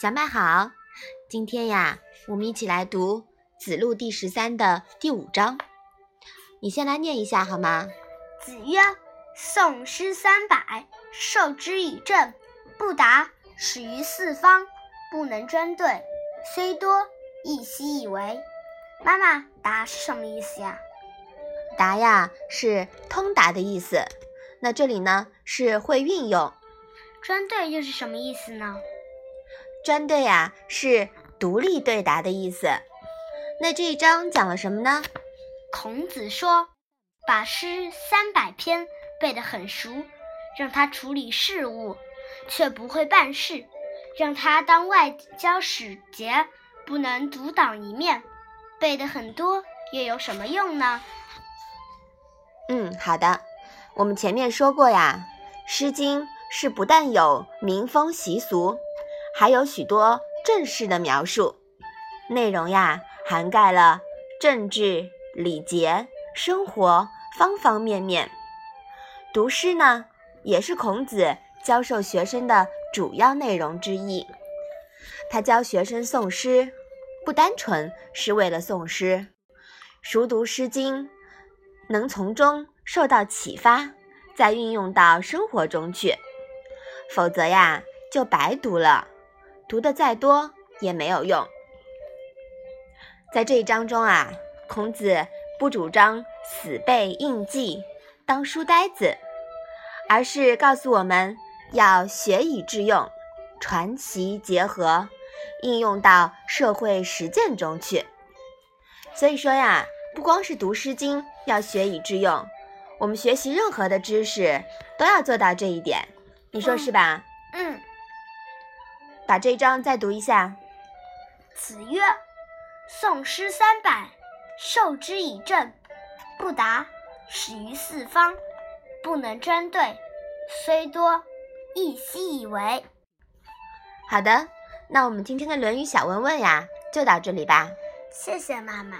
小麦好，今天呀，我们一起来读《子路》第十三的第五章。你先来念一下好吗？子曰：“宋诗三百，授之以政，不达，始于四方，不能专对，虽多，亦奚以为。”妈妈，“达”是什么意思呀？“达”呀是通达的意思。那这里呢是会运用。专对又是什么意思呢？专对呀，是独立对答的意思。那这一章讲了什么呢？孔子说，把诗三百篇背得很熟，让他处理事务，却不会办事；让他当外交使节，不能独当一面。背得很多又有什么用呢？嗯，好的。我们前面说过呀，《诗经》是不但有民风习俗。还有许多正式的描述，内容呀涵盖了政治、礼节、生活方方面面。读诗呢，也是孔子教授学生的主要内容之一。他教学生诵诗，不单纯是为了诵诗，熟读《诗经》，能从中受到启发，再运用到生活中去，否则呀就白读了。读的再多也没有用。在这一章中啊，孔子不主张死背硬记、当书呆子，而是告诉我们要学以致用，传习结合，应用到社会实践中去。所以说呀，不光是读《诗经》要学以致用，我们学习任何的知识都要做到这一点。你说是吧？嗯。把这一章再读一下。子曰：“宋诗三百，授之以政，不达，始于四方，不能专对，虽多，亦奚以为。”好的，那我们今天的《论语》小问问呀，就到这里吧。谢谢妈妈。